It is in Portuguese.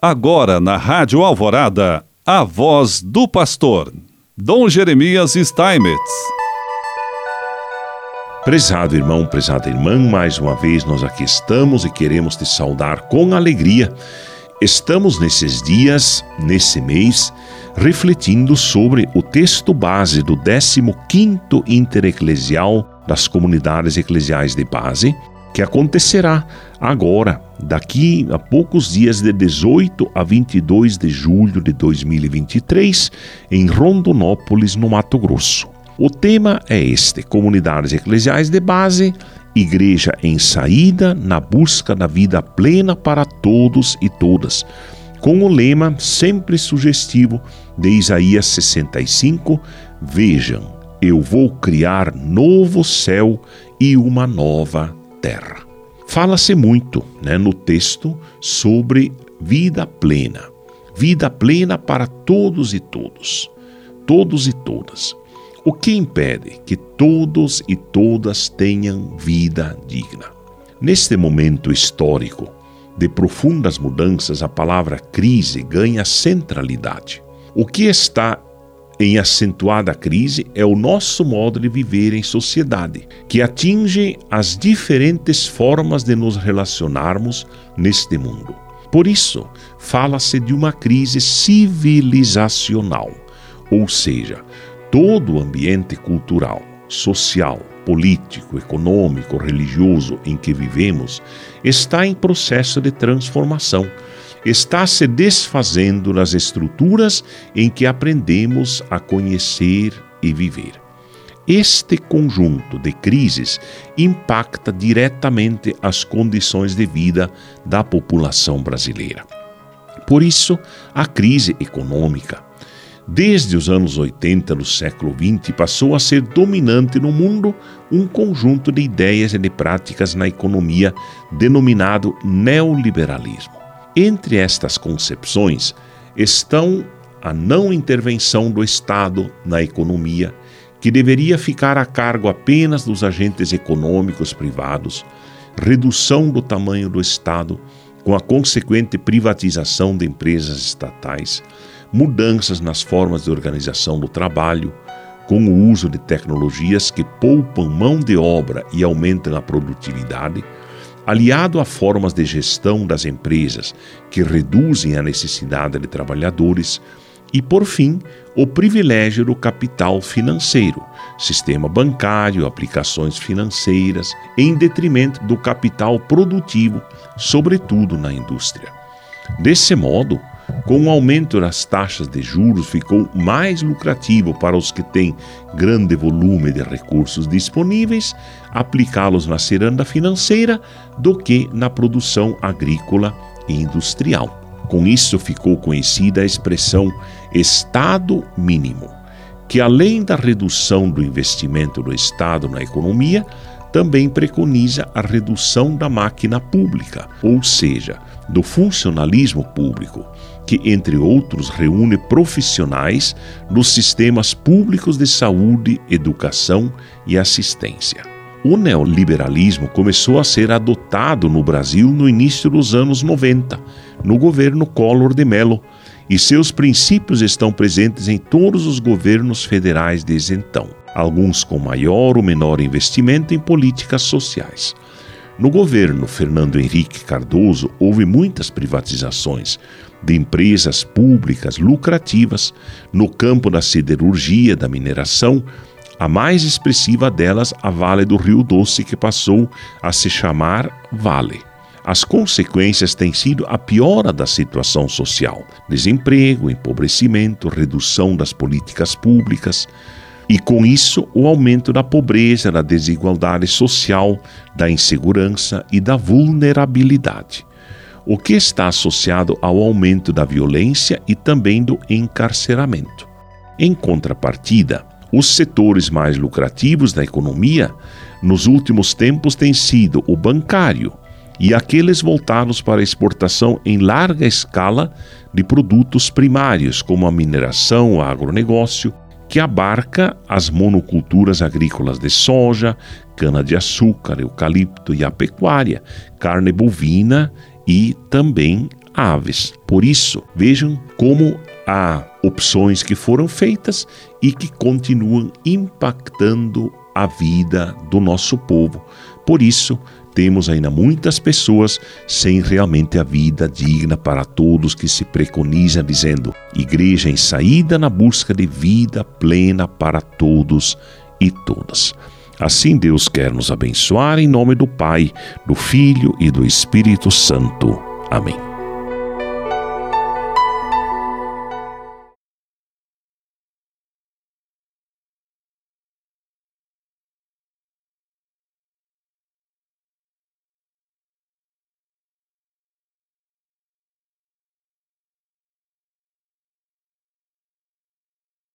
Agora na Rádio Alvorada, a voz do pastor, Dom Jeremias Steinmetz. Prezado irmão, prezada irmã, mais uma vez nós aqui estamos e queremos te saudar com alegria. Estamos nesses dias, nesse mês, refletindo sobre o texto base do 15º Intereclesial das Comunidades Eclesiais de Base, que acontecerá agora, daqui a poucos dias, de 18 a 22 de julho de 2023, em Rondonópolis, no Mato Grosso. O tema é este: Comunidades Eclesiais de Base, Igreja em Saída na busca da vida plena para todos e todas, com o lema sempre sugestivo de Isaías 65: Vejam, eu vou criar novo céu e uma nova terra. Fala-se muito né, no texto sobre vida plena. Vida plena para todos e todos. Todos e todas. O que impede que todos e todas tenham vida digna? Neste momento histórico de profundas mudanças, a palavra crise ganha centralidade. O que está em acentuada crise é o nosso modo de viver em sociedade, que atinge as diferentes formas de nos relacionarmos neste mundo. Por isso, fala-se de uma crise civilizacional, ou seja, todo o ambiente cultural, social, político, econômico, religioso em que vivemos está em processo de transformação está se desfazendo nas estruturas em que aprendemos a conhecer e viver. Este conjunto de crises impacta diretamente as condições de vida da população brasileira. Por isso, a crise econômica, desde os anos 80 do século XX, passou a ser dominante no mundo um conjunto de ideias e de práticas na economia denominado neoliberalismo. Entre estas concepções estão a não intervenção do Estado na economia, que deveria ficar a cargo apenas dos agentes econômicos privados, redução do tamanho do Estado, com a consequente privatização de empresas estatais, mudanças nas formas de organização do trabalho, com o uso de tecnologias que poupam mão de obra e aumentam a produtividade aliado a formas de gestão das empresas que reduzem a necessidade de trabalhadores, e, por fim, o privilégio do capital financeiro, sistema bancário, aplicações financeiras, em detrimento do capital produtivo, sobretudo na indústria. Desse modo, com o aumento das taxas de juros, ficou mais lucrativo para os que têm grande volume de recursos disponíveis aplicá-los na ciranda financeira do que na produção agrícola e industrial. Com isso ficou conhecida a expressão Estado mínimo, que além da redução do investimento do Estado na economia, também preconiza a redução da máquina pública, ou seja, do funcionalismo público, que, entre outros, reúne profissionais dos sistemas públicos de saúde, educação e assistência. O neoliberalismo começou a ser adotado no Brasil no início dos anos 90, no governo Collor de Mello, e seus princípios estão presentes em todos os governos federais desde então, alguns com maior ou menor investimento em políticas sociais. No governo Fernando Henrique Cardoso, houve muitas privatizações de empresas públicas lucrativas no campo da siderurgia, da mineração, a mais expressiva delas, a Vale do Rio Doce, que passou a se chamar Vale. As consequências têm sido a piora da situação social: desemprego, empobrecimento, redução das políticas públicas, e com isso o aumento da pobreza, da desigualdade social, da insegurança e da vulnerabilidade, o que está associado ao aumento da violência e também do encarceramento. Em contrapartida, os setores mais lucrativos da economia nos últimos tempos têm sido o bancário e aqueles voltados para a exportação em larga escala de produtos primários, como a mineração, o agronegócio, que abarca as monoculturas agrícolas de soja, cana-de-açúcar, eucalipto e a pecuária, carne bovina e também aves. Por isso, vejam como há opções que foram feitas e que continuam impactando a vida do nosso povo. Por isso, temos ainda muitas pessoas sem realmente a vida digna para todos que se preconiza dizendo: igreja em saída na busca de vida plena para todos e todas. Assim Deus quer nos abençoar em nome do Pai, do Filho e do Espírito Santo. Amém.